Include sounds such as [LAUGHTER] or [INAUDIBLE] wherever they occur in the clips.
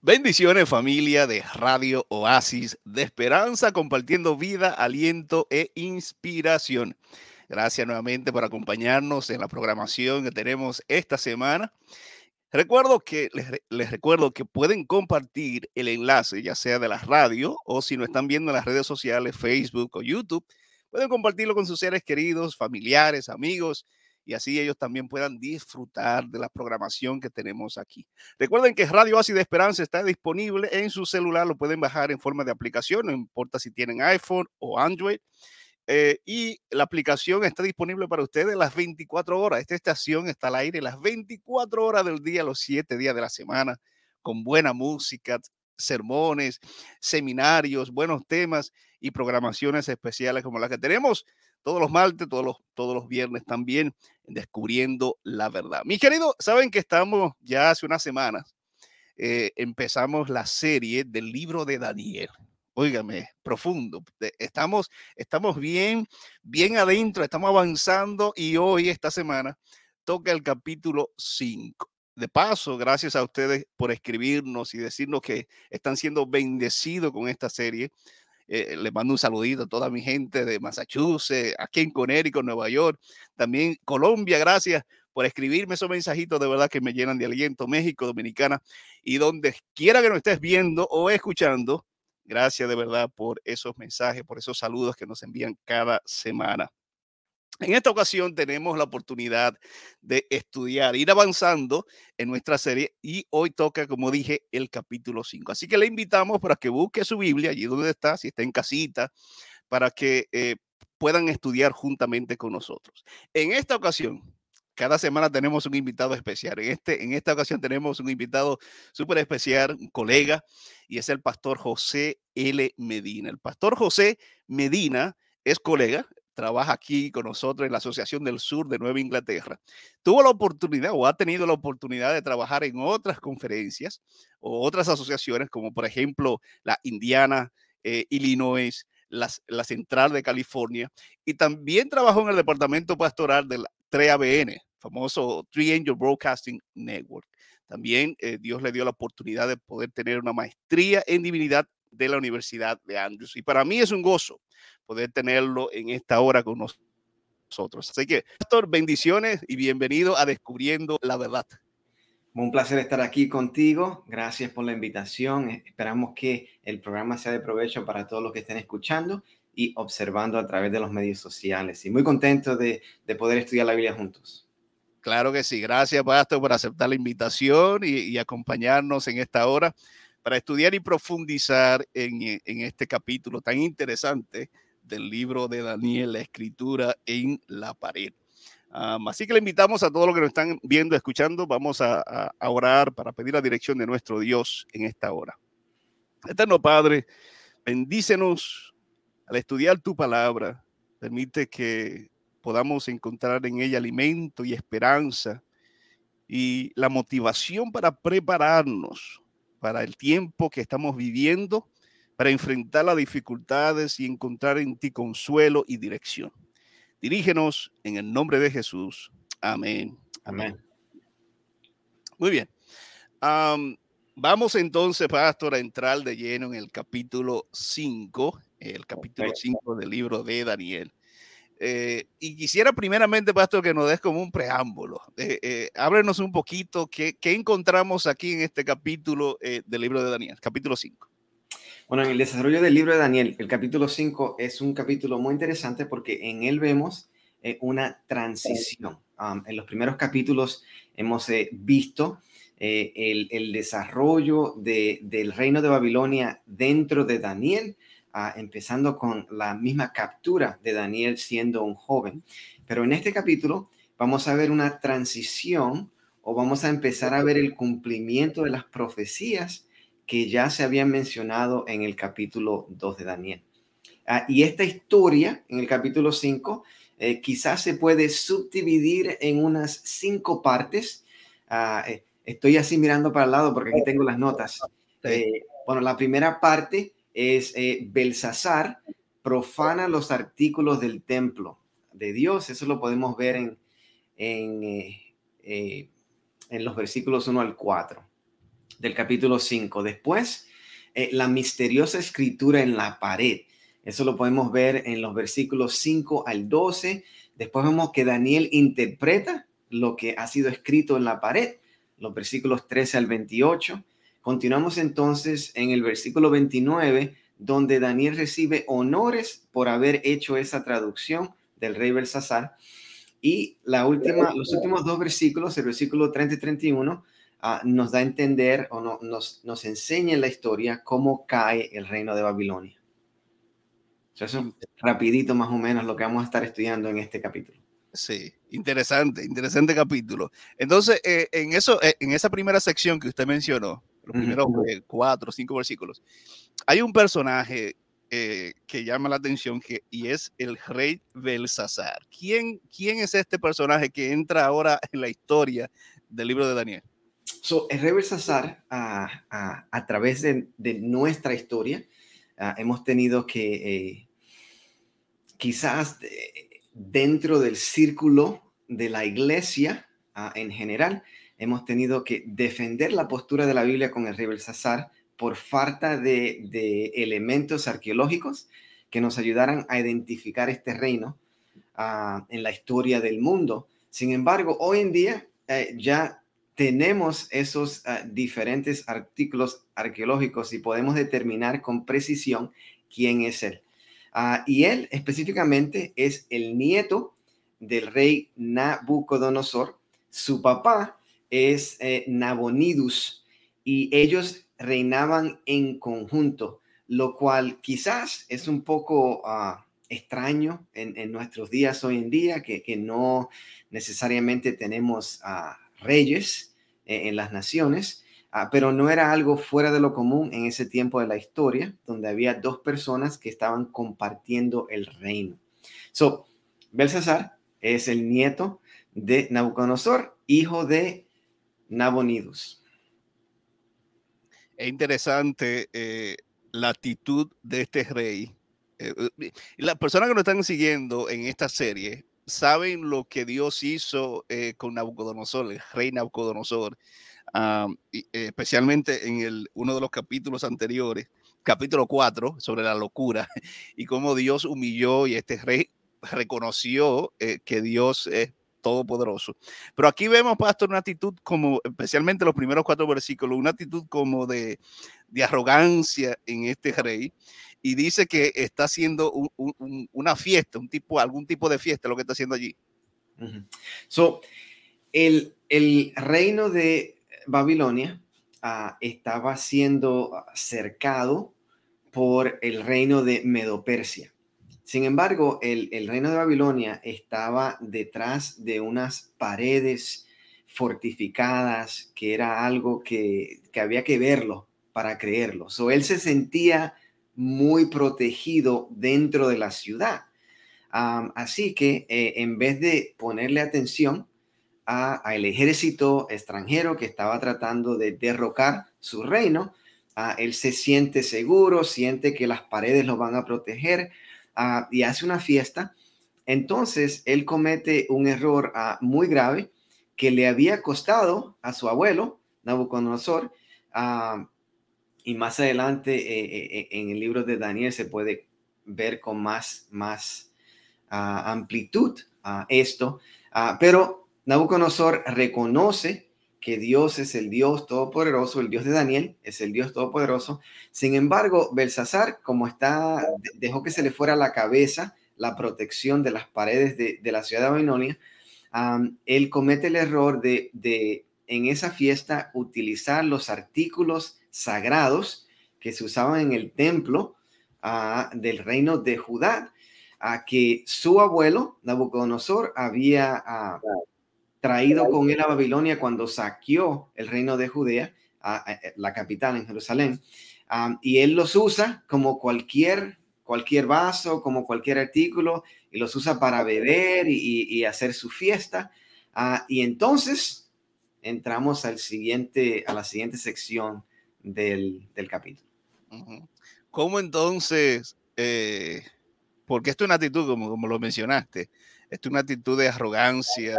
Bendiciones familia de Radio Oasis de Esperanza, compartiendo vida, aliento e inspiración. Gracias nuevamente por acompañarnos en la programación que tenemos esta semana. Recuerdo que les, les, recuerdo que pueden compartir el enlace, ya sea de la radio o si no están viendo en las redes sociales, Facebook o YouTube, pueden compartirlo con sus seres queridos, familiares, amigos y así ellos también puedan disfrutar de la programación que tenemos aquí. Recuerden que Radio de Esperanza está disponible en su celular, lo pueden bajar en forma de aplicación, no importa si tienen iPhone o Android. Eh, y la aplicación está disponible para ustedes las 24 horas. Esta estación está al aire las 24 horas del día, los 7 días de la semana, con buena música, sermones, seminarios, buenos temas y programaciones especiales como las que tenemos todos los martes, todos los, todos los viernes también, descubriendo la verdad. Mi querido, saben que estamos ya hace unas semanas, eh, empezamos la serie del libro de Daniel. Óigame, profundo. Estamos, estamos bien, bien adentro, estamos avanzando y hoy, esta semana, toca el capítulo 5 de paso, gracias a ustedes por escribirnos y decirnos que están siendo bendecidos con esta serie. Eh, les mando un saludito a toda mi gente de Massachusetts, aquí en Connecticut, Nueva York, también Colombia, gracias por escribirme esos mensajitos de verdad que me llenan de aliento, México, Dominicana, y donde quiera que nos estés viendo o escuchando, gracias de verdad por esos mensajes, por esos saludos que nos envían cada semana. En esta ocasión tenemos la oportunidad de estudiar, ir avanzando en nuestra serie y hoy toca, como dije, el capítulo 5. Así que le invitamos para que busque su Biblia allí donde está, si está en casita, para que eh, puedan estudiar juntamente con nosotros. En esta ocasión, cada semana tenemos un invitado especial. En, este, en esta ocasión tenemos un invitado súper especial, un colega, y es el pastor José L. Medina. El pastor José Medina es colega, trabaja aquí con nosotros en la Asociación del Sur de Nueva Inglaterra, tuvo la oportunidad o ha tenido la oportunidad de trabajar en otras conferencias o otras asociaciones, como por ejemplo la Indiana, eh, Illinois, la Central de California, y también trabajó en el departamento pastoral del 3ABN, famoso Three Angel Broadcasting Network. También eh, Dios le dio la oportunidad de poder tener una maestría en divinidad de la Universidad de Andrews. Y para mí es un gozo poder tenerlo en esta hora con nosotros. Así que, Pastor, bendiciones y bienvenido a Descubriendo la Verdad. Un placer estar aquí contigo. Gracias por la invitación. Esperamos que el programa sea de provecho para todos los que estén escuchando y observando a través de los medios sociales. Y muy contento de, poder estudiar la Biblia juntos. Claro que sí. Gracias, Pastor, por aceptar la invitación y, y acompañarnos en esta hora para estudiar y profundizar en, en este capítulo tan interesante del libro de Daniel, la escritura en la pared. así que le invitamos a todos los que nos están viendo, escuchando, vamos a, a, orar para pedir la dirección de nuestro Dios en esta hora. Eterno Padre, bendícenos al estudiar tu palabra. Permite que podamos encontrar en ella alimento y esperanza y la motivación para prepararnos para el tiempo que estamos viviendo, para enfrentar las dificultades y encontrar en ti consuelo y dirección. Dirígenos en el nombre de Jesús. Amén. Amén. Muy bien. vamos entonces, pastor, a entrar de lleno en el capítulo 5, el capítulo 5 del libro de Daniel. Eh, y quisiera primeramente, Pastor, que nos des como un preámbulo. Eh, eh, un poquito qué, qué, encontramos aquí en este capítulo eh, del libro de Daniel, capítulo 5. Bueno, en el desarrollo del libro de Daniel, el capítulo 5 es un capítulo muy interesante porque en él vemos una transición. Um, en los primeros capítulos hemos visto el, el, desarrollo de, del reino de Babilonia dentro de Daniel empezando con la misma captura de Daniel siendo un joven. Pero en este capítulo vamos a ver una transición o vamos a empezar a ver el cumplimiento de las profecías que ya se habían mencionado en el capítulo 2 de Daniel. Ah, y esta historia en el capítulo 5 eh, quizás se puede subdividir en unas cinco partes. Ah, eh, estoy así mirando para el lado porque aquí tengo las notas. Eh, bueno, la primera parte es eh, Belsasar profana los artículos del templo de Dios. Eso lo podemos ver en, en, eh, eh, en los versículos 1 al 4 del capítulo 5. Después, eh, la misteriosa escritura en la pared. Eso lo podemos ver en los versículos 5 al 12. Después vemos que Daniel interpreta lo que ha sido escrito en la pared, los versículos 13 al 28. Continuamos entonces en el versículo 29, donde Daniel recibe honores por haber hecho esa traducción del rey Belsasar. Y la última, los últimos dos versículos, el versículo 30 y 31, ah, nos da a entender o no, nos, nos enseña en la historia cómo cae el reino de Babilonia. Eso es rapidito más o menos lo que vamos a estar estudiando en este capítulo. Sí, interesante, interesante capítulo. Entonces, eh, en, eso, eh, en esa primera sección que usted mencionó, los primeros eh, cuatro o cinco versículos, hay un personaje que llama la atención que, y es el rey Belsasar. ¿Quién, ¿Quién es este personaje que entra ahora en la historia del libro de Daniel? So, el rey Belsasar, a, través de, nuestra historia, ah, hemos tenido que quizás dentro del círculo de la iglesia ah, en general, hemos tenido que defender la postura de la Biblia con el rey Belsasar por falta de, elementos arqueológicos que nos ayudaran a identificar este reino ah, en la historia del mundo. Sin embargo, hoy en día eh, ya tenemos esos ah, diferentes artículos arqueológicos y podemos determinar con precisión quién es él. Ah, y él específicamente es el nieto del rey Nabucodonosor. Su papá es eh, Nabonidus y ellos reinaban en conjunto, lo cual quizás es un poco ah, extraño en, nuestros días hoy en día, que, no necesariamente tenemos ah, reyes eh, en las naciones. Ah, pero no era algo fuera de lo común en ese tiempo de la historia, donde había dos personas que estaban compartiendo el reino. So, Belsasar es el nieto de Nabucodonosor, hijo de Nabonidus. Es interesante eh, la actitud de este rey. Eh, eh, las personas que nos están siguiendo en esta serie saben lo que Dios hizo con Nabucodonosor, el rey Nabucodonosor especialmente en el, uno de los capítulos anteriores, capítulo 4, sobre la locura, [LAUGHS] y cómo Dios humilló y este rey reconoció eh, que Dios es todopoderoso. Pero aquí vemos, pastor, una actitud como, especialmente los primeros cuatro versículos, una actitud como de, de arrogancia en este rey. Y dice que está haciendo una fiesta, un tipo, algún tipo de fiesta, lo que está haciendo allí. So, el, el reino de Babilonia ah, estaba siendo cercado por el reino de Medo-Persia. Sin embargo, el, reino de Babilonia estaba detrás de unas paredes fortificadas, que era algo que, había que verlo para creerlo. So, él se sentía muy protegido dentro de la ciudad. así que eh, en vez de ponerle atención al ejército extranjero que estaba tratando de derrocar su reino. él se siente seguro, siente que las paredes lo van a proteger y hace una fiesta. Entonces, él comete un error muy grave que le había costado a su abuelo, Nabucodonosor, y más adelante eh, eh, en el libro de Daniel se puede ver con más, más amplitud esto, pero Nabucodonosor reconoce que Dios es el Dios todopoderoso, el Dios de Daniel es el Dios todopoderoso. Sin embargo, Belsasar, como está, dejó que se le fuera la cabeza la protección de las paredes de, la ciudad de Babilonia, él comete el error de, en esa fiesta utilizar los artículos sagrados que se usaban en el templo ah, del reino de Judá, a que su abuelo, Nabucodonosor, había ah, traído con él a Babilonia cuando saqueó el reino de Judea, a, la capital en Jerusalén, y él los usa como cualquier, cualquier vaso, como cualquier artículo, y los usa para beber y, hacer su fiesta. Ah, y entonces entramos al siguiente, a la siguiente sección del, capítulo. ¿Cómo entonces, eh, porque esto es una actitud, como, como lo mencionaste, esto es una actitud de arrogancia,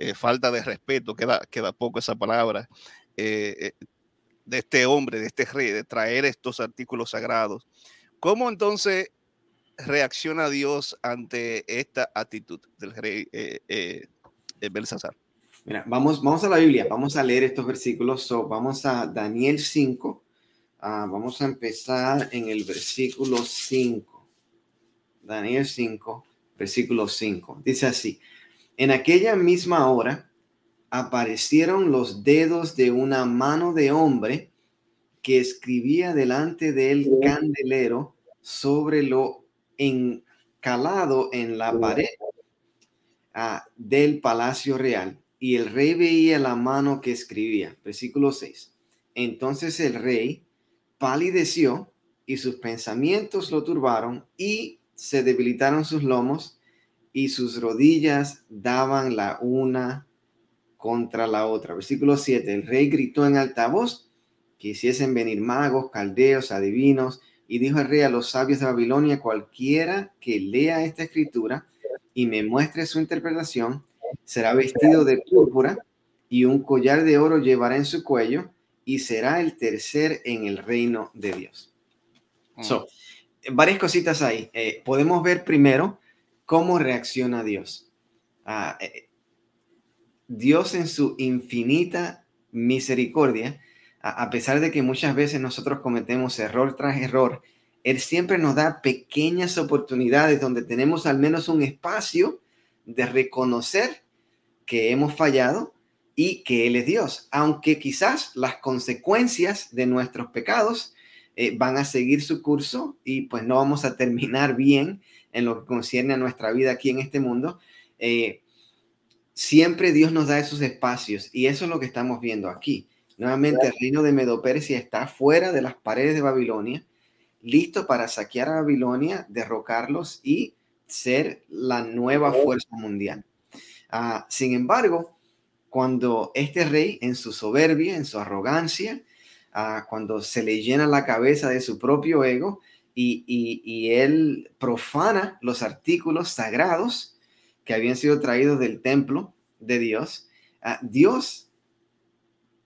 eh, falta de respeto, queda, queda poco esa palabra, de este hombre, de este rey, de traer estos artículos sagrados. ¿Cómo entonces reacciona Dios ante esta actitud del rey eh, Belsasar? Mira, vamos, vamos a la Biblia, vamos a leer estos versículos. vamos a Daniel 5, ah, vamos a empezar en el versículo 5. Daniel 5, versículo 5. Dice así, en aquella misma hora aparecieron los dedos de una mano de hombre que escribía delante del candelero sobre lo encalado en la pared ah, del palacio real y el rey veía la mano que escribía. Versículo 6. Entonces el rey palideció y sus pensamientos lo turbaron y se debilitaron sus lomos y sus rodillas daban la una contra la otra. Versículo 7. El rey gritó en alta voz que hiciesen venir magos, caldeos, adivinos, y dijo el rey a los sabios de Babilonia, cualquiera que lea esta escritura y me muestre su interpretación, será vestido de púrpura y un collar de oro llevará en su cuello y será el tercer en el reino de Dios. Mm. So, varias cositas ahí. Eh, podemos ver primero cómo reacciona Dios. Ah, eh, Dios en su infinita misericordia, a pesar de que muchas veces nosotros cometemos error tras error, Él siempre nos da pequeñas oportunidades donde tenemos al menos un espacio de reconocer que hemos fallado y que Él es Dios, aunque quizás las consecuencias de nuestros pecados eh, van a seguir su curso y pues no vamos a terminar bien en lo que concierne a nuestra vida aquí en este mundo. Eh, siempre Dios nos da esos espacios y eso es lo que estamos viendo aquí. Nuevamente el reino de Medo-Persia está fuera de las paredes de Babilonia, listo para saquear a Babilonia, derrocarlos y ser la nueva fuerza mundial. Ah, sin embargo, cuando este rey en su soberbia, en su arrogancia, ah, cuando se le llena la cabeza de su propio ego y, él profana los artículos sagrados que habían sido traídos del templo de Dios, ah, Dios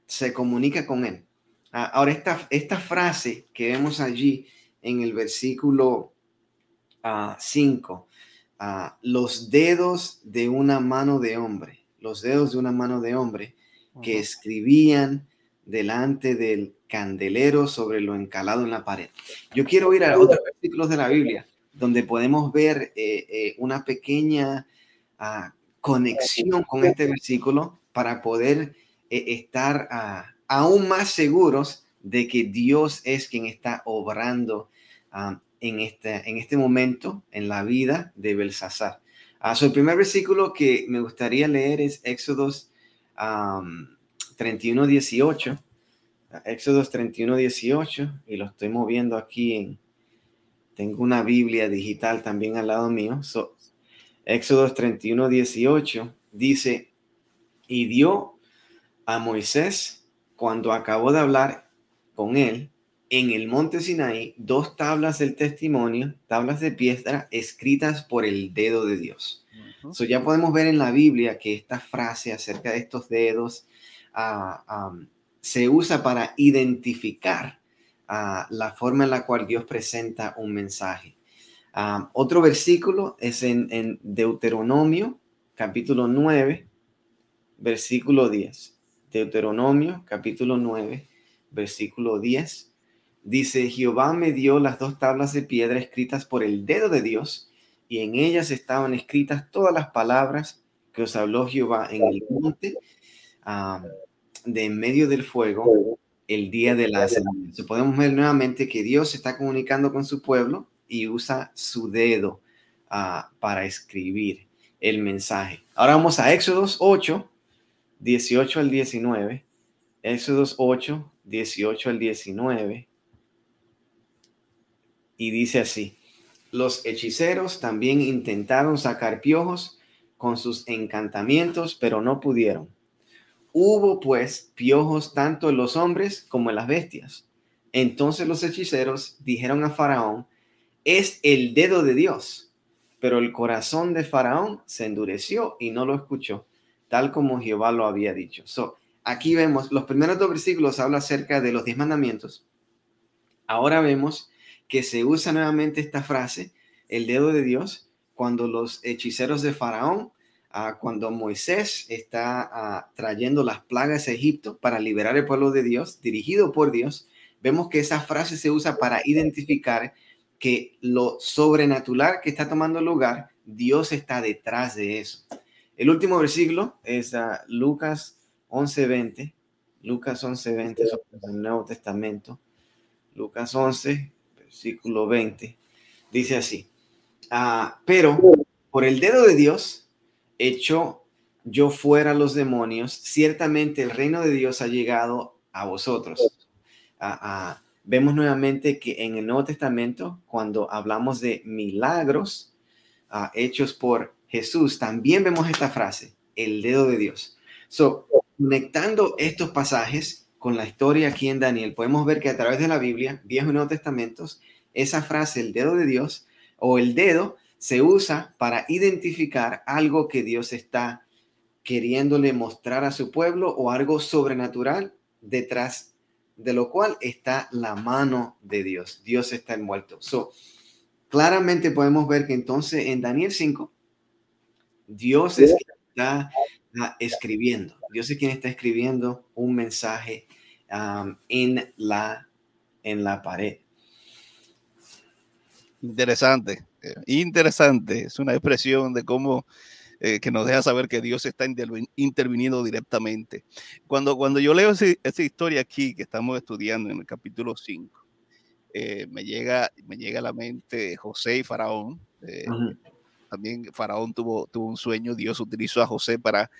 se comunica con él. ahora, esta, esta frase que vemos allí en el versículo 5, los dedos de una mano de hombre, los dedos de una mano de hombre que escribían delante del candelero sobre lo encalado en la pared. Yo quiero ir a otros versículos de la Biblia donde podemos ver eh, eh, una pequeña ah, conexión con este versículo para poder eh, estar ah, aún más seguros de que Dios es quien está obrando ah, en este, en este momento en la vida de Belsasar. Uh, el primer versículo que me gustaría leer es Éxodos 31, 18. Éxodos 31, 18, y lo estoy moviendo aquí en, tengo una Biblia digital también al lado mío. So, Éxodos 31, 18 dice, y dio a Moisés cuando acabó de hablar con él en el monte Sinaí dos tablas del testimonio, tablas de piedra escritas por el dedo de Dios. ya podemos ver en la Biblia que esta frase acerca de estos dedos se usa para identificar la forma en la cual Dios presenta un mensaje. otro versículo es en Deuteronomio, capítulo 9, versículo 10. Deuteronomio, capítulo 9, versículo 10 Dice, Jehová me dio las dos tablas de piedra escritas por el dedo de Dios, y en ellas estaban escritas todas las palabras que os habló Jehová en el monte de en medio del fuego el día de la semana. Podemos ver nuevamente que Dios está comunicando con su pueblo y usa su dedo ah, para escribir el mensaje. Ahora vamos a Éxodos 8, 18 al 19. Éxodos 8, 18 al 19 y dice así, los hechiceros también intentaron sacar piojos con sus encantamientos, pero no pudieron. Hubo pues piojos tanto en los hombres como en las bestias. Entonces los hechiceros dijeron a Faraón, es el dedo de Dios. Pero el corazón de Faraón se endureció y no lo escuchó. tal como Jehová lo había dicho. So, aquí vemos, los primeros dos versículos habla acerca de los diez mandamientos. Ahora vemos que se usa nuevamente esta frase, el dedo de Dios, cuando los hechiceros de Faraón, ah, cuando Moisés está ah, trayendo las plagas a Egipto para liberar el pueblo de Dios, dirigido por Dios, vemos que esa frase se usa para identificar que lo sobrenatural que está tomando lugar, Dios está detrás de eso. El último versículo es uh, Lucas 11:20. Lucas 11:20 el Nuevo Testamento. Lucas 11, versículo 20. Dice así. Ah, pero por el dedo de Dios hecho yo fuera los demonios, ciertamente el reino de Dios ha llegado a vosotros. Ah, vemos nuevamente que en el Nuevo Testamento, cuando hablamos de milagros ah, hechos por Jesús, también vemos esta frase, el dedo de Dios. So, conectando estos pasajes con la historia aquí en Daniel, podemos ver que a través de la Biblia, Viejo y Nuevo Testamentos, esa frase, el dedo de Dios, o el dedo, se usa para identificar algo que Dios está queriéndole mostrar a su pueblo o algo sobrenatural detrás de lo cual está la mano de Dios. Dios está envuelto. So, claramente podemos ver que entonces en Daniel 5, Dios es quien está ah, escribiendo. Dios es quien está escribiendo un mensaje en, la, en la pared. Interesante, interesante. Es una expresión de cómo eh, que nos deja saber que Dios está interviniendo directamente. Cuando, cuando yo leo esa historia aquí que estamos estudiando en el capítulo 5, eh, me, llega, me llega a la mente José y Faraón. Eh, también Faraón tuvo, tuvo un sueño, Dios utilizó a José para,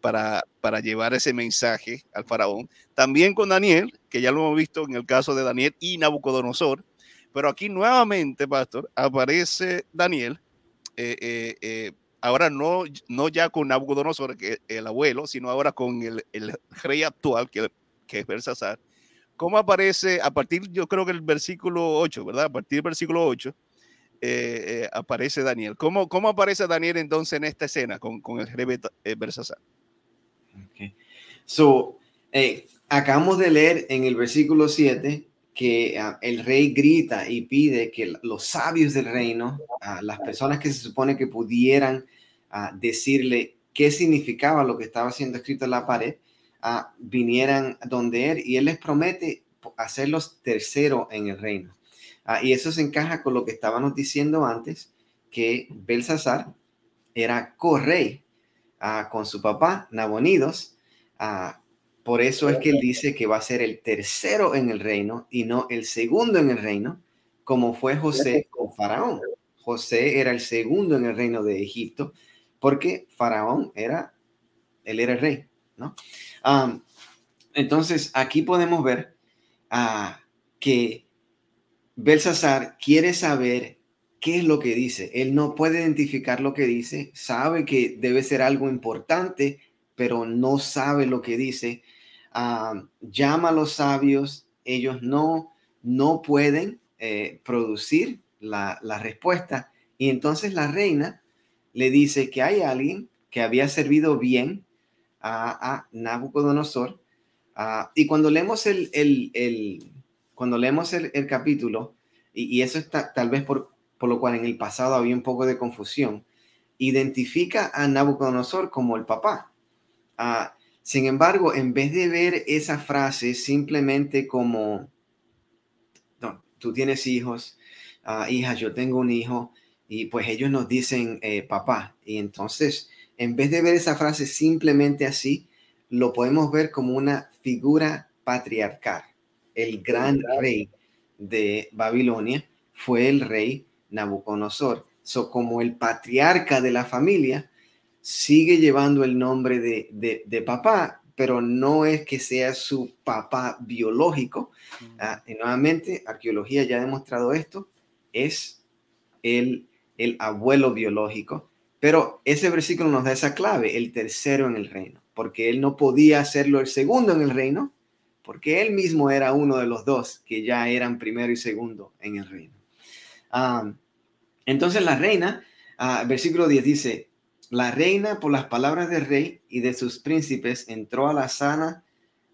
para, para llevar ese mensaje al Faraón. También con Daniel, que ya lo hemos visto en el caso de Daniel y Nabucodonosor. Pero aquí nuevamente, pastor, aparece Daniel eh, ahora no, no ya con Nabucodonosor, que el abuelo, sino ahora con el, el rey actual, que, que es Belsasar. ¿Cómo aparece a partir, yo creo que el versículo 8, ¿verdad? A partir del versículo 8, eh, eh, aparece Daniel. ¿Cómo, ¿Cómo aparece Daniel entonces en esta escena con, con el rey eh, Belsasar? Okay. So, acabamos de leer en el versículo 7 que ah, el rey grita y pide que los sabios del reino, uh, las personas que se supone que pudieran uh, decirle qué significaba lo que estaba siendo escrito en la pared, vinieran donde él y él les promete hacerlos tercero en el reino. y eso se encaja con lo que estábamos diciendo antes, que Belsasar era correy con su papá, Nabonidos, por eso es que él dice que va a ser el tercero en el reino y no el segundo en el reino, como fue José con Faraón. José era el segundo en el reino de Egipto, porque Faraón era, él era el rey, ¿no? entonces, aquí podemos ver uh, que Belsasar quiere saber qué es lo que dice. Él no puede identificar lo que dice, sabe que debe ser algo importante, pero no sabe lo que dice llama a los sabios, ellos no, no pueden eh, producir la, respuesta. Y entonces la reina le dice que hay alguien que había servido bien a, Nabucodonosor. y cuando leemos el, el, cuando leemos el, capítulo, y, eso está tal vez por, por lo cual en el pasado había un poco de confusión, identifica a Nabucodonosor como el papá. Sin embargo, en vez de ver esa frase simplemente como, no, tú tienes hijos, uh, hijas, yo tengo un hijo, y pues ellos nos dicen eh, papá. Y entonces, en vez de ver esa frase simplemente así, lo podemos ver como una figura patriarcal. El gran rey de Babilonia fue el rey Nabucodonosor. So, como el patriarca de la familia, sigue llevando el nombre de, papá, pero no es que sea su papá biológico. Ah, y nuevamente, arqueología ya ha demostrado esto, es el, el abuelo biológico. Pero ese versículo nos da esa clave, el tercero en el reino, porque él no podía hacerlo el segundo en el reino, porque él mismo era uno de los dos que ya eran primero y segundo en el reino. Ah, entonces la reina, uh, versículo 10 dice, La reina, por las palabras del rey y de sus príncipes, entró a la sana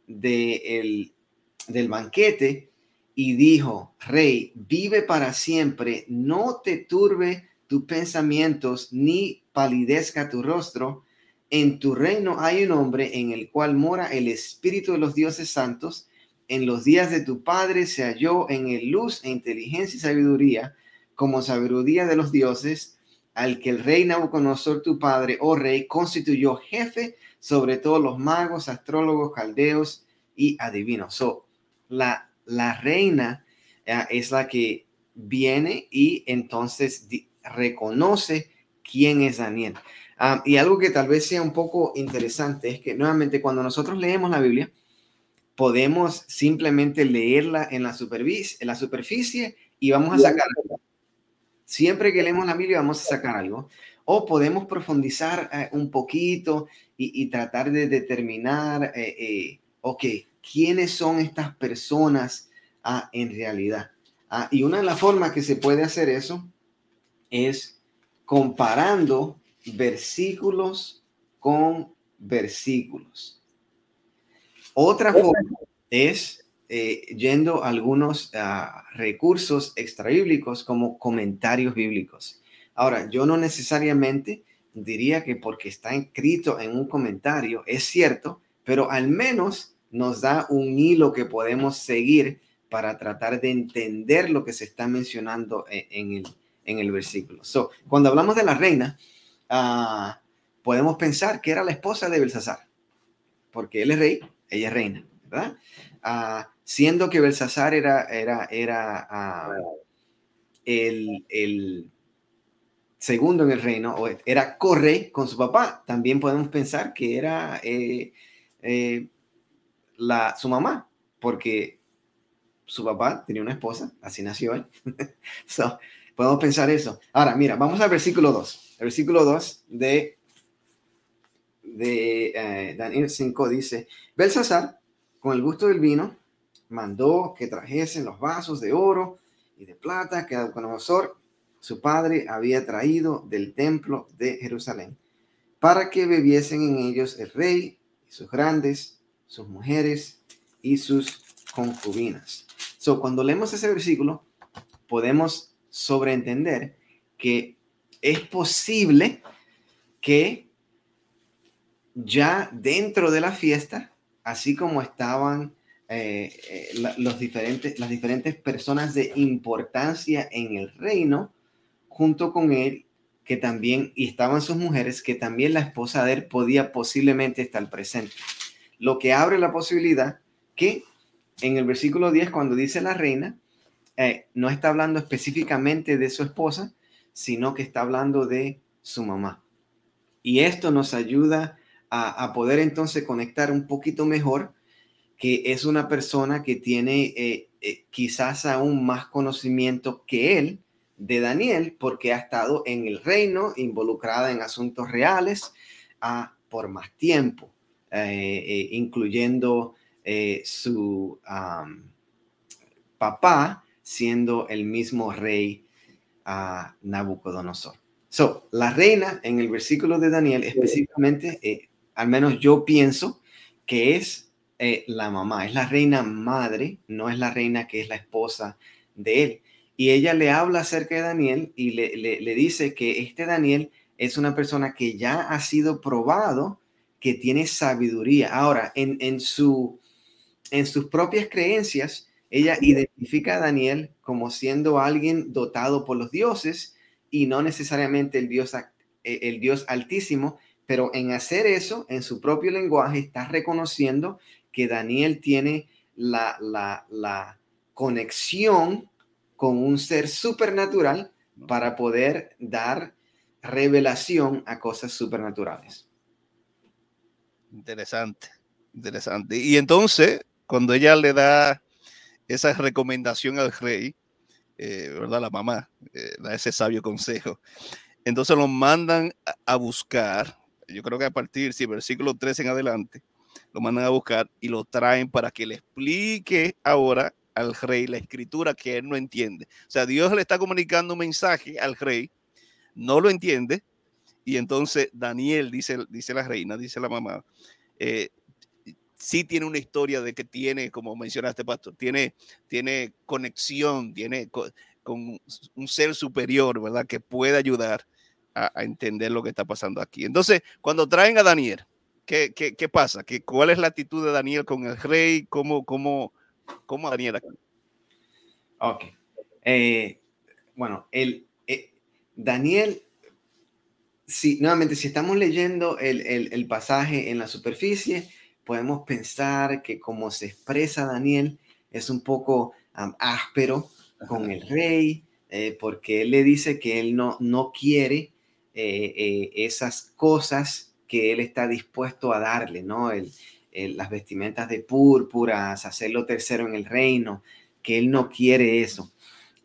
de del banquete y dijo, Rey, vive para siempre, no te turbe tus pensamientos ni palidezca tu rostro. En tu reino hay un hombre en el cual mora el espíritu de los dioses santos. En los días de tu padre se halló en el luz e inteligencia y sabiduría, como sabiduría de los dioses, al que el rey Nabucodonosor, tu padre, oh rey, constituyó jefe sobre todos los magos, astrólogos, caldeos y adivinos. So, la la reina eh, es la que viene y entonces reconoce quién es Daniel. Ah, y algo que tal vez sea un poco interesante es que nuevamente cuando nosotros leemos la Biblia, podemos simplemente leerla en la, superficie, en la superficie y vamos a sacar. Siempre que leemos la Biblia vamos a sacar algo. O podemos profundizar eh, un poquito y, tratar de determinar, eh, ok, quiénes son estas personas ah, en realidad. Ah, y una de las formas que se puede hacer eso es comparando versículos con versículos. Otra forma es eh, yendo a algunos ah, recursos extrabíblicos como comentarios bíblicos. Ahora, yo no necesariamente diría que porque está escrito en un comentario es cierto, pero al menos nos da un hilo que podemos seguir para tratar de entender lo que se está mencionando e, en, el, en el, versículo. So, cuando hablamos de la reina, ah, podemos pensar que era la esposa de Belsasar, porque él es rey, ella es reina, ¿verdad? Ah, siendo que Belsasar era, era, era ah, el, el, segundo en el reino, o era correy con su papá, también podemos pensar que era... Eh, eh, la, su mamá, porque su papá tenía una esposa, así nació él. [LAUGHS] podemos pensar eso. Ahora, mira, vamos al versículo 2. El versículo 2 de, de eh, Daniel 5 dice, Belsasar, con el gusto del vino, mandó que trajesen los vasos de oro y de plata que Nabucodonosor, su padre, había traído del templo de Jerusalén, para que bebiesen en ellos el rey y sus grandes sus mujeres y sus concubinas. So, cuando leemos ese versículo, podemos sobreentender que es posible que ya dentro de la fiesta, así como estaban eh, eh, los diferentes, las diferentes personas de importancia en el reino, junto con él, que también, y estaban sus mujeres, que también la esposa de él podía posiblemente estar presente lo que abre la posibilidad que en el versículo 10, cuando dice la reina, eh, no está hablando específicamente de su esposa, sino que está hablando de su mamá. Y esto nos ayuda a, poder entonces conectar un poquito mejor que es una persona que tiene eh, eh, quizás aún más conocimiento que él de Daniel, porque ha estado en el reino, involucrada en asuntos reales ah, por más tiempo. Eh, incluyendo su papá siendo el mismo rey Nabucodonosor. So, la reina en el versículo de Daniel específicamente, al menos yo pienso que es la mamá, es la reina madre, no es la reina que es la esposa de él. Y ella le habla acerca de Daniel y le, le dice que este Daniel es una persona que ya ha sido probado que tiene sabiduría. Ahora, en, su, en sus propias creencias, ella identifica a Daniel como siendo alguien dotado por los dioses y no necesariamente el dios, e, el dios altísimo, pero en hacer eso, en su propio lenguaje, está reconociendo que Daniel tiene la, la, la conexión con un ser supernatural para poder dar revelación a cosas supernaturales. Interesante, interesante. Y entonces, cuando ella le da esa recomendación al rey, eh, ¿verdad? La mamá eh, da ese sabio consejo. Entonces lo mandan a buscar, yo creo que a partir, si versículo 3 en adelante, lo mandan a buscar y lo traen para que le explique ahora al rey la escritura que él no entiende. O sea, Dios le está comunicando un mensaje al rey, no lo entiende, y entonces Daniel, dice, dice la reina, dice la mamá, eh, sí tiene una historia de que tiene, como mencionaste, Pastor, tiene, tiene conexión, tiene con, un ser superior, ¿verdad? Que puede ayudar a, entender lo que está pasando aquí. Entonces, cuando traen a Daniel, ¿qué, qué, pasa? ¿Qué, ¿Cuál es la actitud de Daniel con el rey? ¿Cómo, cómo, cómo Daniel? Ok. Eh, bueno, el, eh, Daniel, si, nuevamente, si estamos leyendo el, el, el pasaje en la superficie, podemos pensar que como se expresa Daniel es un poco áspero con el rey, eh, porque él le dice que él no, no quiere eh, eh, esas cosas que él está dispuesto a darle, ¿no? El, las vestimentas de púrpuras, hacerlo tercero en el reino, que él no quiere eso.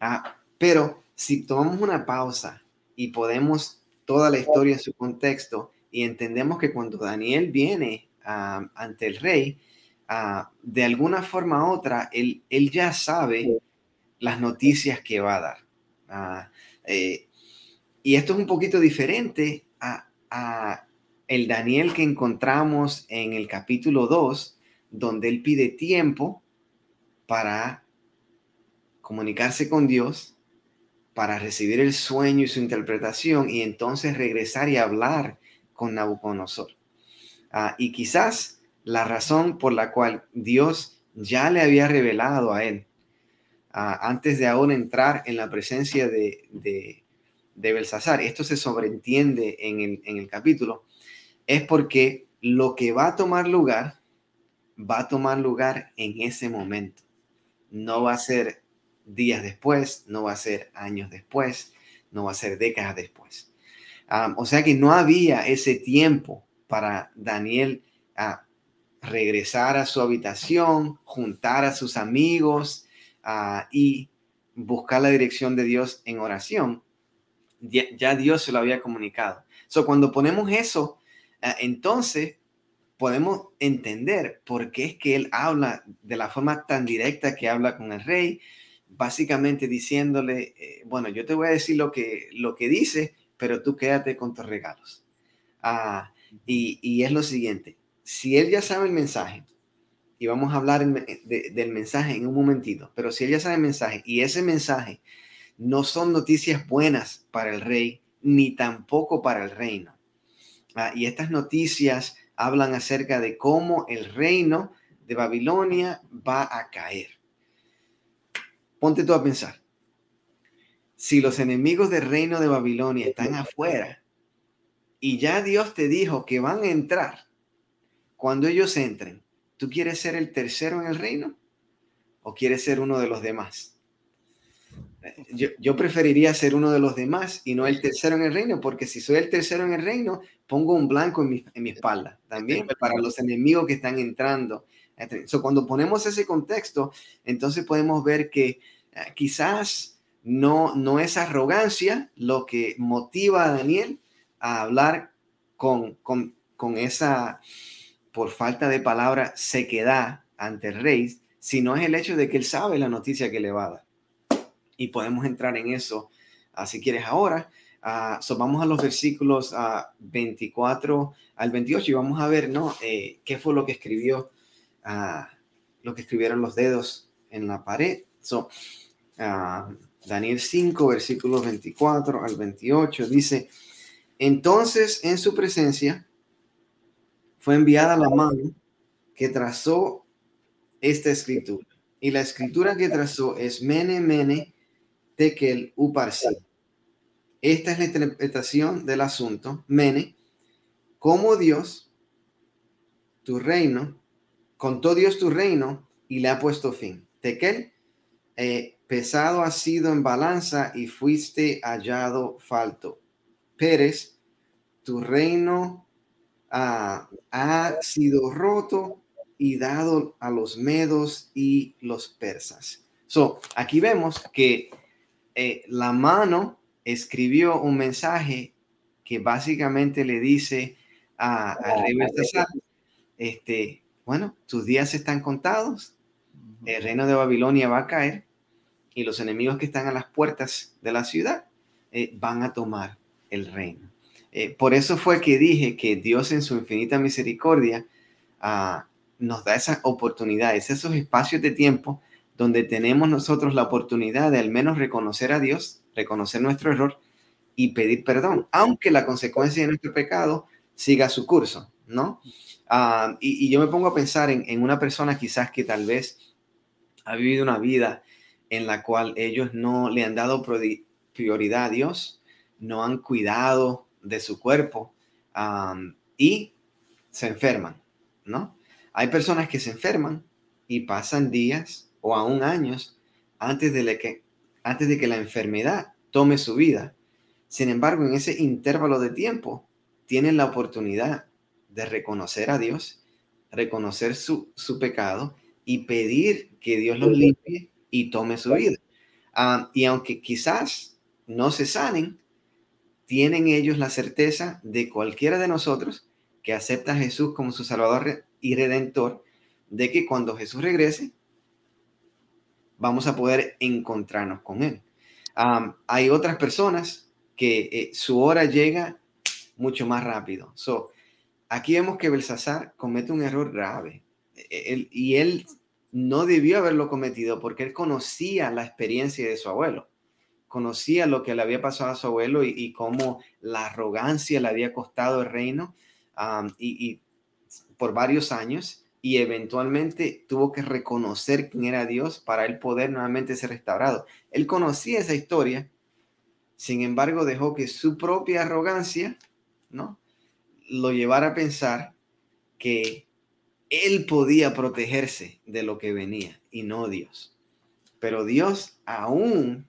Ah, pero si tomamos una pausa y podemos toda la historia en su contexto y entendemos que cuando Daniel viene ante el rey, de alguna forma u otra, él, él, ya sabe las noticias que va a dar. Ah, eh, y esto es un poquito diferente a, a, el Daniel que encontramos en el capítulo 2, donde él pide tiempo para comunicarse con Dios, para recibir el sueño y su interpretación y entonces regresar y hablar con Nabucodonosor. Ah, y quizás la razón por la cual Dios ya le había revelado a él, ah, antes de aún entrar en la presencia de, de, Belsasar, esto se sobreentiende en el, en el capítulo, es porque lo que va a tomar lugar, va a tomar lugar en ese momento. No va a ser días después, no va a ser años después, no va a ser décadas después. Ah, o sea que no había ese tiempo para Daniel a regresar a su habitación, juntar a sus amigos y buscar la dirección de Dios en oración. Ya, Dios se lo había comunicado. So, cuando ponemos eso, entonces podemos entender por qué es que él habla de la forma tan directa que habla con el rey, básicamente diciéndole, eh, bueno, yo te voy a decir lo que, lo que dice, pero tú quédate con tus regalos. Ah, y, es lo siguiente, si él ya sabe el mensaje, y vamos a hablar del mensaje en un momentito, pero si él ya sabe el mensaje y ese mensaje no son noticias buenas para el rey, ni tampoco para el reino. Ah, y estas noticias hablan acerca de cómo el reino de Babilonia va a caer. Ponte tú a pensar. Si los enemigos del reino de Babilonia están afuera, y ya Dios te dijo que van a entrar. Cuando ellos entren, ¿tú quieres ser el tercero en el reino o quieres ser uno de los demás? Yo, preferiría ser uno de los demás y no el tercero en el reino, porque si soy el tercero en el reino, pongo un blanco en mi, en mi espalda también para los enemigos que están entrando. So, cuando ponemos ese contexto, entonces podemos ver que eh, quizás no, no es arrogancia lo que motiva a Daniel, a hablar con, con, con esa, por falta de palabra, sequedad ante el rey, sino es el hecho de que él sabe la noticia que le va a dar. Y podemos entrar en eso, uh, si quieres ahora. Uh, vamos a los versículos uh, 24 al 28 y vamos a ver, ¿no? Eh, ¿Qué fue lo que escribió, lo que escribieron los dedos en la pared? So, Daniel 5, versículos 24 al 28 dice, entonces, en su presencia, fue enviada la mano que trazó esta escritura. Y la escritura que trazó es Mene, Mene, Tekel, Uparsi. Esta es la interpretación del asunto. Mene, como Dios, tu reino, contó Dios tu reino y le ha puesto fin. Tekel, eh, pesado ha sido en balanza y fuiste hallado falto. Pérez, tu reino ha sido roto y dado a los medos y los persas. So, aquí vemos que eh, la mano escribió un mensaje que básicamente le dice a, al rey este, bueno, tus días están contados, el reino de Babilonia va a caer y los enemigos que están a las puertas de la ciudad eh, van a tomar el reino. Eh, por eso fue que dije que Dios en su infinita misericordia ah, nos da esas oportunidades, esos espacios de tiempo donde tenemos nosotros la oportunidad de al menos reconocer a Dios, reconocer nuestro error y pedir perdón, aunque la consecuencia de nuestro pecado siga su curso, ¿no? Ah, y, yo me pongo a pensar en, una persona quizás que tal vez ha vivido una vida en la cual ellos no le han dado prioridad a Dios, no han cuidado de su cuerpo y se enferman, ¿no? Hay personas que se enferman y pasan días o aún años antes de, que, antes de que la enfermedad tome su vida. Sin embargo, en ese intervalo de tiempo, tienen la oportunidad de reconocer a Dios, reconocer su, pecado y pedir que Dios los limpie y tome su vida. Ah, y aunque quizás no se sanen, tienen ellos la certeza de cualquiera de nosotros que acepta a Jesús como su Salvador y Redentor, de que cuando Jesús regrese, vamos a poder encontrarnos con Él. hay otras personas que eh, su hora llega mucho más rápido. Aquí vemos que Belsasar comete un error grave e, y él no debió haberlo cometido porque él conocía la experiencia de su abuelo, conocía lo que le había pasado a su abuelo y, cómo la arrogancia le había costado el reino y, por varios años y eventualmente tuvo que reconocer quién era Dios para él poder nuevamente ser restaurado. Él conocía esa historia, sin embargo dejó que su propia arrogancia, ¿no? Lo llevara a pensar que él podía protegerse de lo que venía y no Dios. Pero Dios aún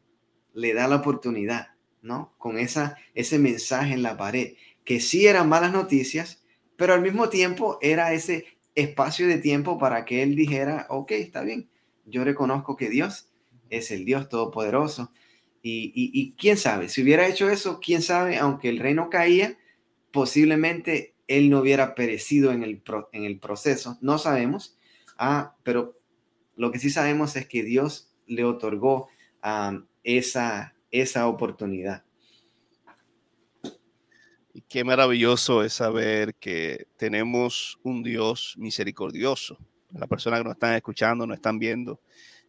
le da la oportunidad, ¿no? Con esa, ese mensaje en la pared, que sí eran malas noticias, pero al mismo tiempo era ese espacio de tiempo para que él dijera, ok, está bien, yo reconozco que Dios es el Dios Todopoderoso. Y, quién sabe, si hubiera hecho eso, quién sabe, aunque el reino caía, posiblemente él no hubiera perecido en el, en el proceso, no sabemos, ah, pero lo que sí sabemos es que Dios le otorgó esa, esa oportunidad. Y qué maravilloso es saber que tenemos un Dios misericordioso. Las personas que nos están escuchando, nos están viendo.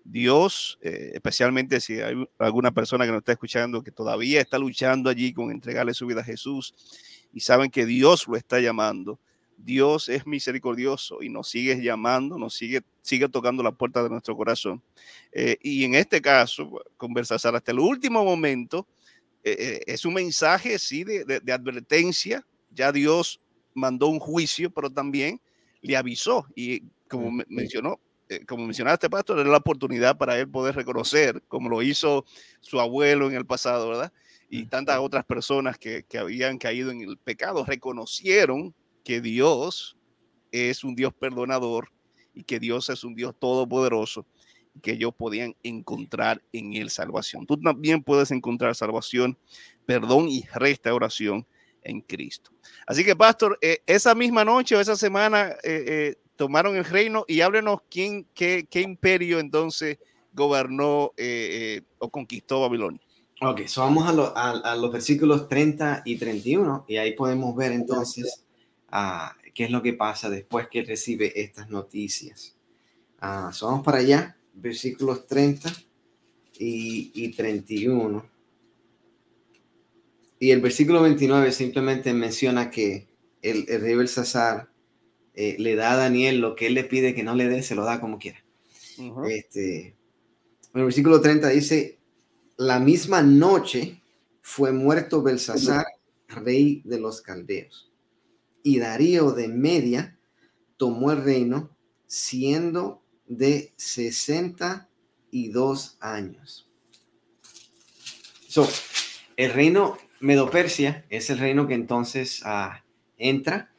Dios, eh, especialmente si hay alguna persona que nos está escuchando que todavía está luchando allí con entregarle su vida a Jesús y saben que Dios lo está llamando. Dios es misericordioso y nos sigue llamando, nos sigue, sigue tocando la puerta de nuestro corazón. Eh, y en este caso, conversar hasta el último momento, eh, eh, es un mensaje, sí, de, de, advertencia. Ya Dios mandó un juicio, pero también le avisó. Y como mencionó, eh, como mencionaste, pastor, era la oportunidad para él poder reconocer, como lo hizo su abuelo en el pasado, ¿verdad? Y tantas otras personas que, que habían caído en el pecado, reconocieron que Dios es un Dios perdonador y que Dios es un Dios todopoderoso que ellos podían encontrar en él salvación. Tú también puedes encontrar salvación, perdón y restauración en Cristo. Así que, pastor, eh, esa misma noche o esa semana eh, eh, tomaron el reino y háblenos quién, qué, qué imperio entonces gobernó o conquistó Babilonia. Ok, so vamos a, a, los versículos 30 y 31 y ahí podemos ver entonces uh, qué es lo que pasa después que recibe estas noticias. Uh, so vamos para allá versículos 30 y, 31. Y el versículo 29 simplemente menciona que el, rey Belsasar eh, le da a Daniel lo que él le pide que no le dé, se lo da como quiera. este, el versículo 30 dice, la misma noche fue muerto Belsasar, rey de los caldeos. Y Darío de Media tomó el reino, siendo de 62 años. So, el reino Medo-Persia es el reino que entonces ah, entra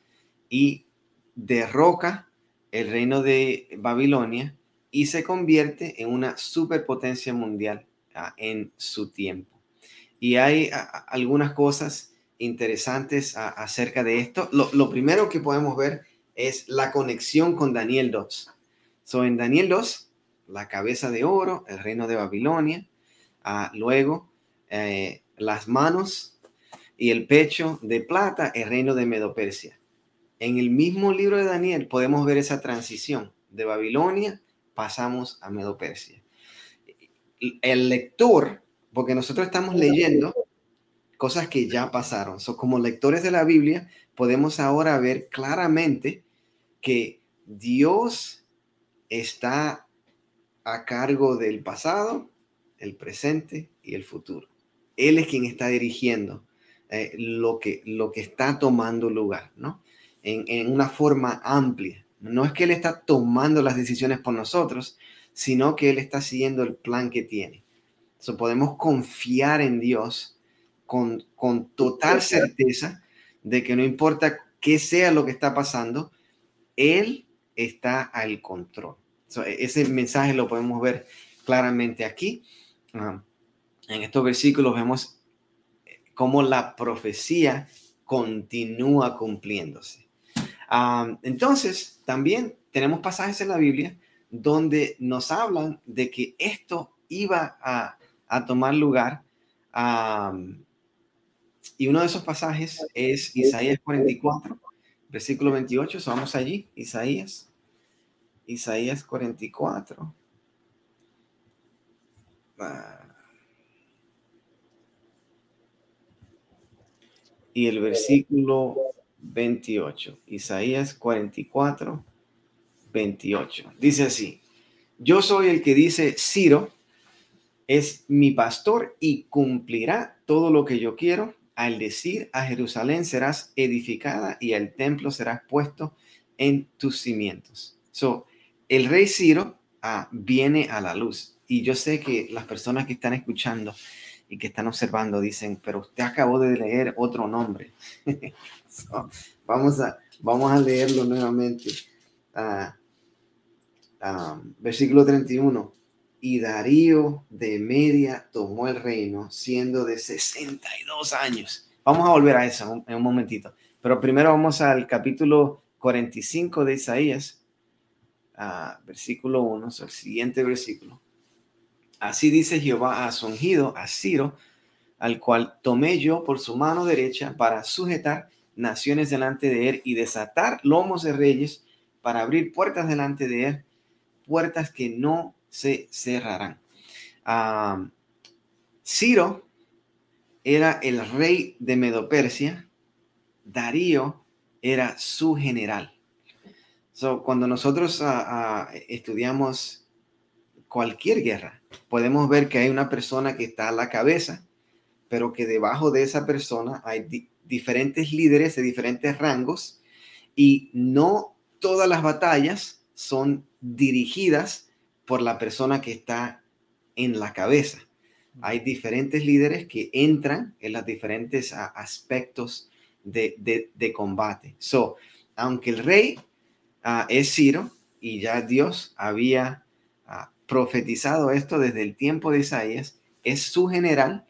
y derroca el reino de Babilonia y se convierte en una superpotencia mundial ah, en su tiempo. Y hay ah, algunas cosas interesantes acerca de esto. Lo, primero que podemos ver es la conexión con Daniel 2. So, en Daniel 2, la cabeza de oro, el reino de Babilonia. Ah, luego, eh, las manos y el pecho de plata, el reino de Medo-Persia. En el mismo libro de Daniel podemos ver esa transición. De Babilonia pasamos a Medo-Persia. El lector, porque nosotros estamos leyendo cosas que ya pasaron. So, como lectores de la Biblia, podemos ahora ver claramente que Dios está a cargo del pasado, el presente y el futuro. Él es quien está dirigiendo eh, lo, que, lo que está tomando lugar, ¿no? En, en, una forma amplia. No es que Él está tomando las decisiones por nosotros, sino que Él está siguiendo el plan que tiene. So, podemos confiar en Dios con, con total certeza de que no importa qué sea lo que está pasando, Él está al control. E, ese mensaje lo podemos ver claramente aquí. Ah, en estos versículos vemos eh, cómo la profecía continúa cumpliéndose. Ah, entonces, también tenemos pasajes en la Biblia donde nos hablan de que esto iba a, tomar lugar. Ah, y uno de esos pasajes es Isaías 44, versículo 28. vamos allí, Isaías. Isaías 44. Y el versículo 28. Isaías 44, 28. Dice así. Yo soy el que dice Ciro, es mi pastor y cumplirá todo lo que yo quiero. Al decir a Jerusalén serás edificada y al templo serás puesto en tus cimientos. So, el rey Ciro ah, viene a la luz. Y yo sé que las personas que están escuchando y que están observando dicen, pero usted acabó de leer otro nombre. [LAUGHS] vamos, a, vamos a leerlo nuevamente. Ah, ah, versículo 31. Y Darío de Media tomó el reino siendo de 62 años. Vamos a volver a eso en un momentito. Pero primero vamos al capítulo 45 de Isaías versículo 1, el siguiente versículo. Así dice Jehová a su a Ciro, al cual tomé yo por su mano derecha para sujetar naciones delante de él y desatar lomos de reyes para abrir puertas delante de él, puertas que no se cerrarán. Ciro era el rey de Medopersia, Darío era su general cuando nosotros ah, ah, estudiamos cualquier guerra, podemos ver que hay una persona que está a la cabeza, pero que debajo de esa persona hay diferentes líderes de diferentes rangos y no todas las batallas son dirigidas por la persona que está en la cabeza. Hay diferentes líderes que entran en los diferentes aspectos de, de, de combate. So, aunque el rey Ah, es Ciro y ya Dios había ah, profetizado esto desde el tiempo de Isaías. Es su general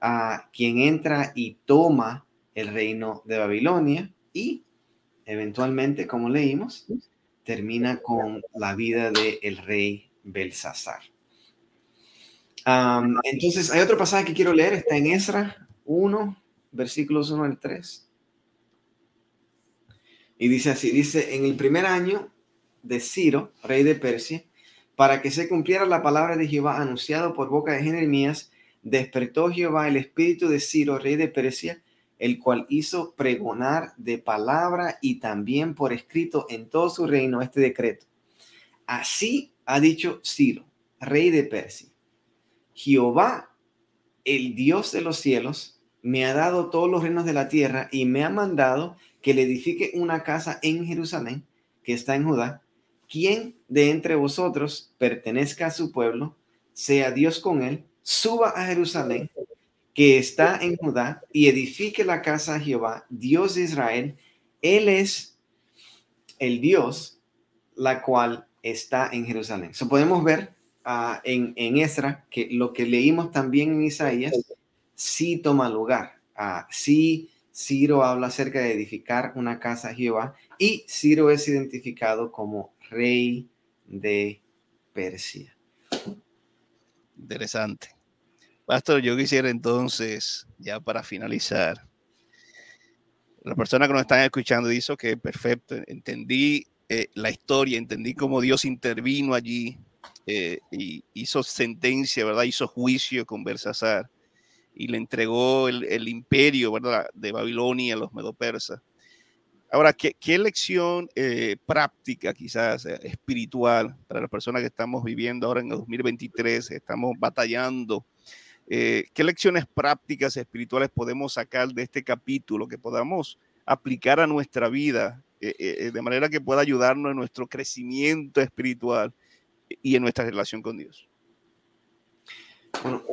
ah, quien entra y toma el reino de Babilonia y eventualmente, como leímos, termina con la vida del rey Belsasar. entonces, hay otro pasaje que quiero leer, está en Esra 1, versículos 1 al 3. Y dice así, dice, en el primer año de Ciro, rey de Persia, para que se cumpliera la palabra de Jehová anunciado por boca de Jeremías, despertó Jehová el espíritu de Ciro, rey de Persia, el cual hizo pregonar de palabra y también por escrito en todo su reino este decreto. Así ha dicho Ciro, rey de Persia. Jehová, el Dios de los cielos, me ha dado todos los reinos de la tierra y me ha mandado que le edifique una casa en Jerusalén, que está en Judá, quien de entre vosotros pertenezca a su pueblo, sea Dios con él, suba a Jerusalén, que está en Judá, y edifique la casa a Jehová, Dios de Israel. Él es el Dios, la cual está en Jerusalén. So podemos ver uh, en, en que lo que leímos también en Isaías sí toma lugar, uh, sí Ciro habla acerca de edificar una casa a Jehová y Ciro es identificado como rey de Persia. Interesante. Pastor, yo quisiera entonces, ya para finalizar, La persona que nos están escuchando dice que perfecto, entendí eh, la historia, entendí cómo Dios intervino allí eh, y hizo sentencia, ¿verdad? Hizo juicio con Belsasar y le entregó el, imperio, ¿verdad? De Babilonia a los medopersas. Ahora, ¿qué, lección eh, práctica, quizás espiritual, para las personas que estamos viviendo ahora en el 2023, estamos batallando? ¿Qué lecciones prácticas espirituales podemos sacar de este capítulo que podamos aplicar a nuestra vida eh, eh, eh, de manera que pueda ayudarnos en nuestro crecimiento espiritual y en nuestra relación con Dios.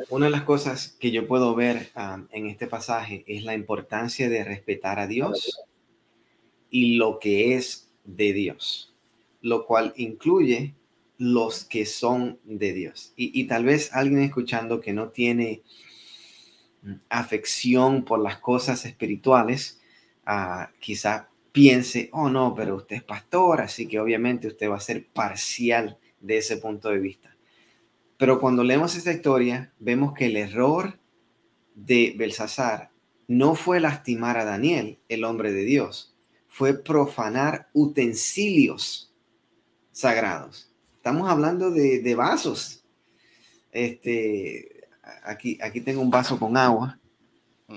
Una de las cosas que yo puedo ver en este pasaje es la importancia de respetar a Dios y lo que es de Dios, lo cual incluye los que son de Dios. Y, tal vez alguien escuchando que no tiene mm, afección por las cosas espirituales, uh, quizá piense, oh no, pero usted es pastor, así que obviamente usted va a ser parcial de ese punto de vista. Pero cuando leemos esta historia, vemos que el error de Belsasar no fue lastimar a Daniel, el hombre de Dios, fue profanar utensilios sagrados. Estamos hablando de, vasos. Este, aquí, aquí tengo un vaso con agua.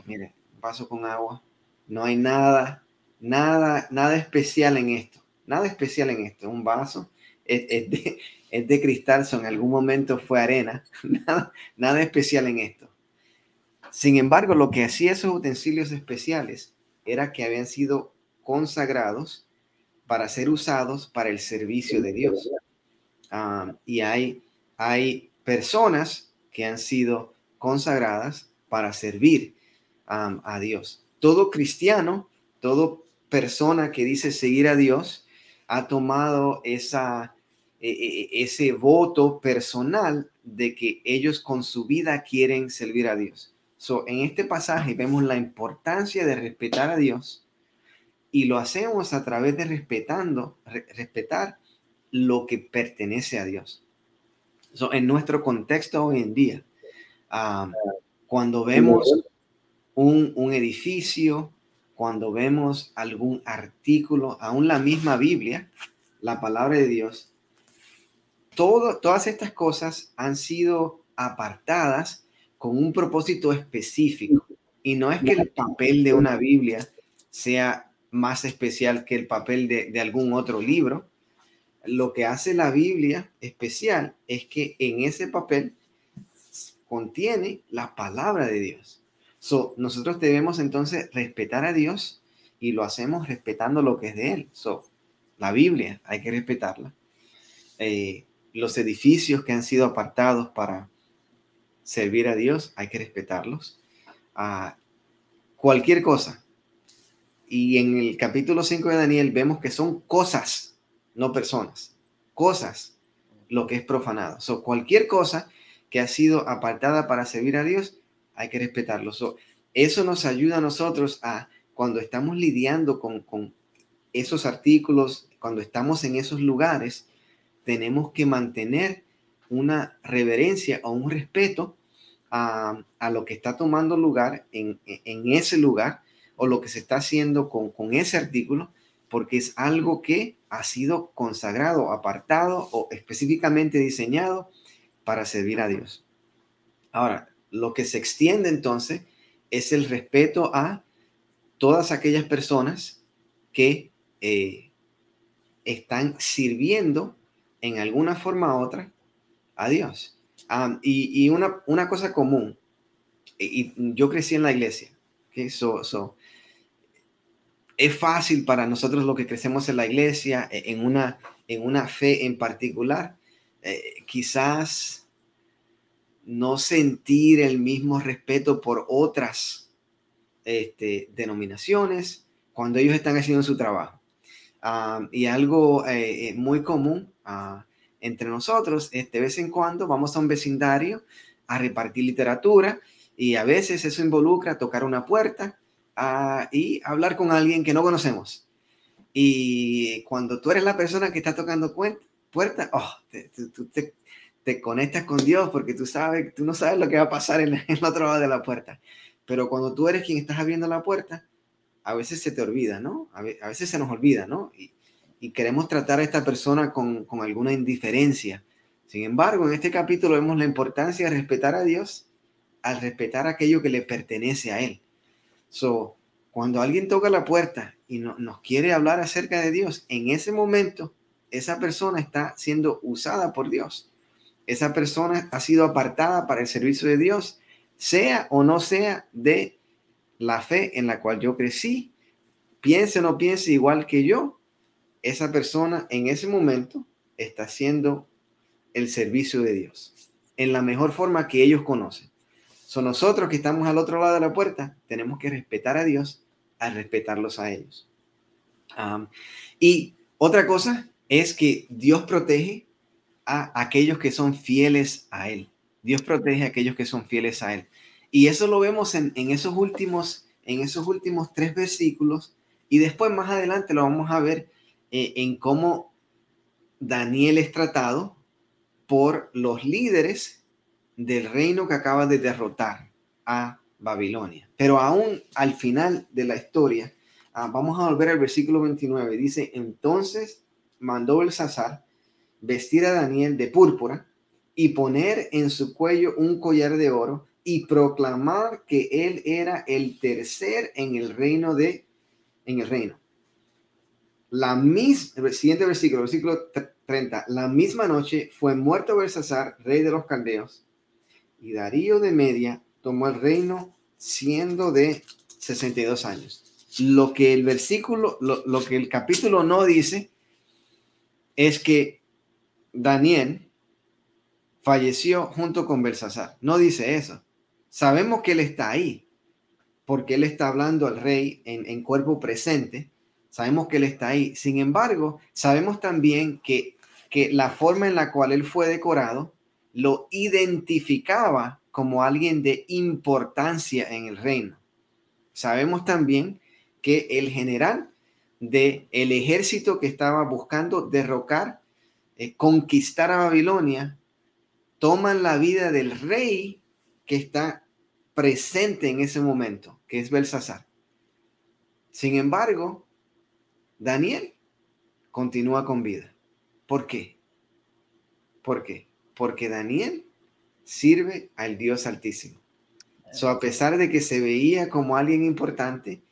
Mire, un vaso con agua. No hay nada Nada, nada especial en esto. Nada especial en esto. Un vaso es, de, [LAUGHS] es de, cristal, en algún momento fue arena. [LAUGHS] Nada, nada especial en esto. Sin embargo, lo que hacía esos utensilios especiales era que habían sido consagrados para ser usados para el servicio de Dios. Ah, y hay, hay personas que han sido consagradas para servir ah, a Dios. Todo cristiano, todo persona que dice seguir a Dios ha tomado esa, e, e, e, ese voto personal de que ellos con su vida quieren servir a Dios. So, en este pasaje vemos la importancia de respetar a Dios y lo hacemos a través de respetando, respetar lo que pertenece a Dios. So, en nuestro contexto hoy en día, ah, cuando vemos un, un edificio, cuando vemos algún artículo, aún la misma Biblia, la palabra de Dios, todas estas cosas han sido apartadas con un propósito específico. Y no es que el papel de una Biblia sea más especial que el papel de algún otro libro. Lo que hace la Biblia especial es que en ese papel contiene la palabra de Dios nosotros debemos entonces respetar a Dios y lo hacemos respetando lo que es de Él. So, la Biblia hay que respetarla. Eh, los edificios que han sido apartados para servir a Dios hay que respetarlos. a cualquier cosa. Y en el capítulo 5 de Daniel vemos que son cosas, no personas. Cosas, lo que es profanado. So, cualquier cosa que ha sido apartada para servir a Dios hay que respetarlo. eso nos ayuda a nosotros a, cuando estamos lidiando con, esos artículos, cuando estamos en esos lugares, tenemos que mantener una reverencia o un respeto a, lo que está tomando lugar en, ese lugar o lo que se está haciendo con, con, ese artículo, porque es algo que ha sido consagrado, apartado o específicamente diseñado para servir a Dios. Ahora, lo que se extiende entonces es el respeto a todas aquellas personas que eh, están sirviendo en alguna forma u otra a Dios. y, una, cosa común, y, yo crecí en la iglesia, que eso es fácil para nosotros lo que crecemos en la iglesia, e, en una, en una fe en particular, eh, quizás no sentir el mismo respeto por otras este, denominaciones cuando ellos están haciendo su trabajo. Ah, y algo eh, eh, muy común ah, entre nosotros es de vez en cuando vamos a un vecindario a repartir literatura y a veces eso involucra tocar una puerta ah, y hablar con alguien que no conocemos. Y cuando tú eres la persona que está tocando puerta, oh, te, te conectas con Dios porque tú sabes, tú no sabes lo que va a pasar en, el otro lado de la puerta. Pero cuando tú eres quien estás abriendo la puerta, a veces se te olvida, ¿no? A, veces se nos olvida, ¿no? Y, queremos tratar a esta persona con, con alguna indiferencia. Sin embargo, en este capítulo vemos la importancia de respetar a Dios al respetar aquello que le pertenece a Él. So, cuando alguien toca la puerta y nos quiere hablar acerca de Dios, en ese momento esa persona está siendo usada por Dios. Esa persona ha sido apartada para el servicio de Dios, sea o no sea de la fe en la cual yo crecí, piense o no piense igual que yo, esa persona en ese momento está haciendo el servicio de Dios en la mejor forma que ellos conocen. Son nosotros que estamos al otro lado de la puerta, tenemos que respetar a Dios al respetarlos a ellos. y otra cosa es que Dios protege a aquellos que son fieles a Él. Dios protege a aquellos que son fieles a Él. Y eso lo vemos en, esos, últimos, en esos últimos tres versículos. Y después más adelante lo vamos a ver eh, en cómo Daniel es tratado por los líderes del reino que acaba de derrotar a Babilonia. Pero aún al final de la historia, ah, vamos a volver al versículo 29. Dice, entonces mandó el Sazar vestir a Daniel de púrpura y poner en su cuello un collar de oro y proclamar que él era el tercer en el reino de en el reino. La misma, siguiente versículo, versículo 30, la misma noche fue muerto Belsasar, rey de los caldeos, y Darío de Media tomó el reino siendo de 62 años. Lo que el versículo, lo, que el capítulo no dice es que Daniel falleció junto con Belsasar. No dice eso. Sabemos que él está ahí, porque él está hablando al rey en, en cuerpo presente. Sabemos que él está ahí. Sin embargo, sabemos también que, que la forma en la cual él fue decorado lo identificaba como alguien de importancia en el reino. Sabemos también que el general del el ejército que estaba buscando derrocar, eh, conquistar a Babilonia, toman la vida del rey que está presente en ese momento, que es Belsasar. Sin embargo, Daniel continúa con vida. ¿Por qué? ¿Por qué? Porque Daniel sirve al Dios Altísimo. So, a pesar de que se veía como alguien importante,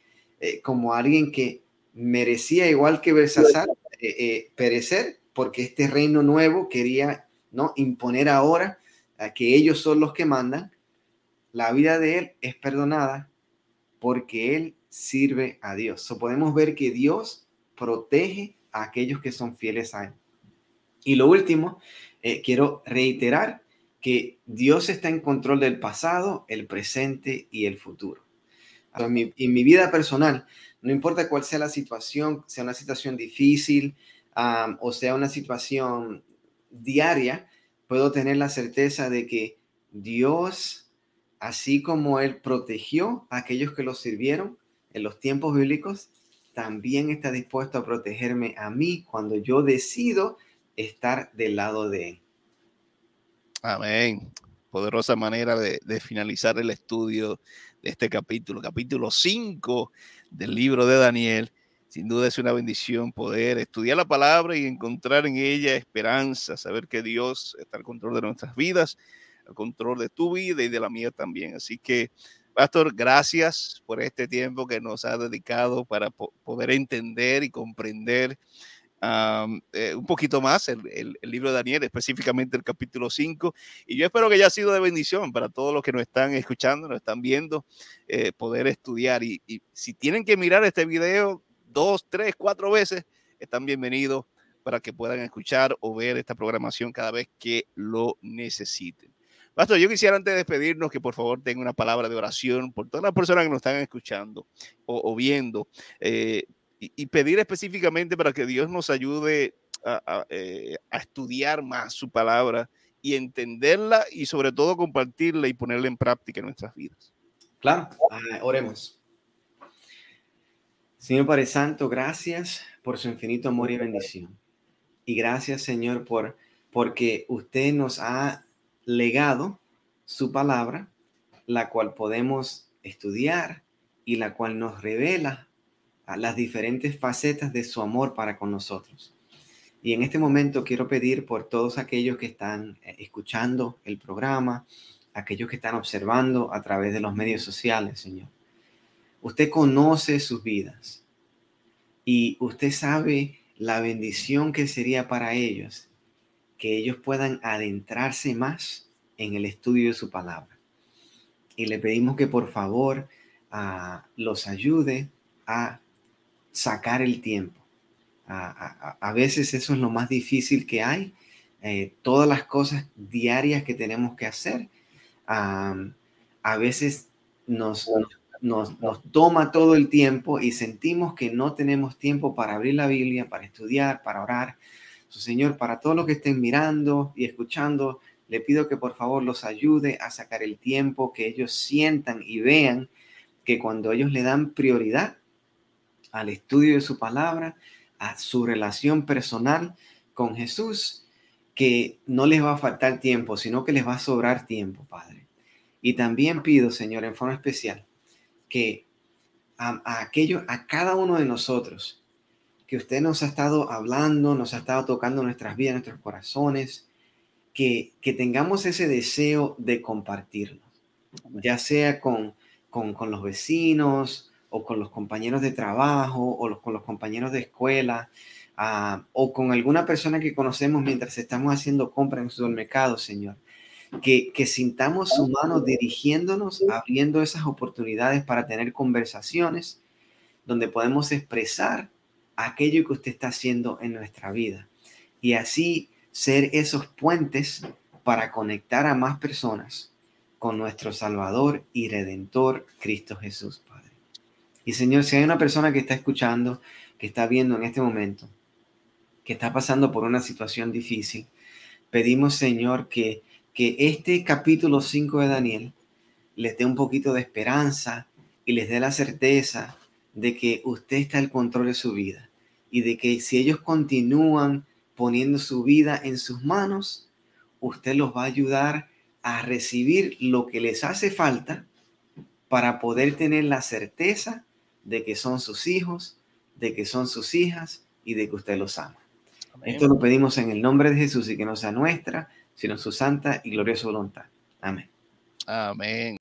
eh, como alguien que merecía, igual que Belsasar, eh, perecer, porque este reino nuevo quería ¿no? imponer ahora a que ellos son los que mandan, la vida de él es perdonada porque él sirve a Dios. So, podemos ver que Dios protege a aquellos que son fieles a él. Y lo último, quiero reiterar que Dios está en control del pasado, el presente y el futuro. En mi, vida personal, no importa cuál sea la situación, sea una situación difícil o sea una situación diaria, puedo tener la certeza de que Dios, así como Él protegió a aquellos que lo sirvieron en los tiempos bíblicos, también está dispuesto a protegerme a mí cuando yo decido estar del lado de Él. Amén. Poderosa manera de, finalizar el estudio de este capítulo, capítulo 5 del libro de Daniel. Sin duda es una bendición poder estudiar la palabra y encontrar en ella esperanza, saber que Dios está al control de nuestras vidas, al control de tu vida y de la mía también. Así que, Pastor, gracias por este tiempo que nos ha dedicado para poder entender y comprender eh, un poquito más el, libro de Daniel, específicamente el capítulo 5. Y yo espero que haya sido de bendición para todos los que nos están escuchando, nos están viendo, eh, poder estudiar. Y, si tienen que mirar este video dos, tres, cuatro veces, están bienvenidos para que puedan escuchar o ver esta programación cada vez que lo necesiten. Pastor, yo quisiera antes de despedirnos que por favor tenga una palabra de oración por todas las personas que nos están escuchando o, viendo. Eh, y, pedir específicamente para que Dios nos ayude eh, a, estudiar más su palabra y entenderla y sobre todo compartirla y ponerla en práctica en nuestras vidas. Claro, ah, oremos. Señor Padre Santo, gracias por su infinito amor y bendición. Y gracias, Señor, por porque usted nos ha legado su palabra, la cual podemos estudiar y la cual nos revela las diferentes facetas de su amor para con nosotros. Y en este momento quiero pedir por todos aquellos que están eh, escuchando el programa, aquellos que están observando a través de los medios sociales, Señor. Usted conoce sus vidas y usted sabe la bendición que sería para ellos que ellos puedan adentrarse más en el estudio de su palabra. Y le pedimos que por favor ah, los ayude a sacar el tiempo. A, veces eso es lo más difícil que hay. Eh, todas las cosas diarias que tenemos que hacer, a veces nos, nos, toma todo el tiempo y sentimos que no tenemos tiempo para abrir la Biblia, para estudiar, para orar. Su Señor, para todos los que estén mirando y escuchando, le pido que por favor los ayude a sacar el tiempo, que ellos sientan y vean que cuando ellos le dan prioridad al estudio de su palabra, a su relación personal con Jesús, que no les va a faltar tiempo, sino que les va a sobrar tiempo, Padre. Y también pido, Señor, en forma especial, que a, aquello, a cada uno de nosotros, que usted nos ha estado hablando, nos ha estado tocando nuestras vidas, nuestros corazones, que, que tengamos ese deseo de compartirnos, ya sea con, con, con los vecinos, o con los compañeros de trabajo o con los compañeros de escuela ah, o con alguna persona que conocemos mientras estamos haciendo compras en su supermercado, Señor. Que, sintamos su mano dirigiéndonos, abriendo esas oportunidades para tener conversaciones donde podemos expresar aquello que usted está haciendo en nuestra vida y así ser esos puentes para conectar a más personas con nuestro Salvador y Redentor Cristo Jesús. Y Señor, si hay una persona que está escuchando, que está viendo en este momento, que está pasando por una situación difícil, pedimos, Señor, que, que este capítulo 5 de Daniel les dé un poquito de esperanza y les dé la certeza de que usted está al control de su vida y de que si ellos continúan poniendo su vida en sus manos, usted los va a ayudar a recibir lo que les hace falta para poder tener la certeza de que son sus hijos, de que son sus hijas y de que usted los ama. Esto lo pedimos en el nombre de Jesús y que no sea nuestra, sino su santa y gloriosa voluntad. Amén. Amén.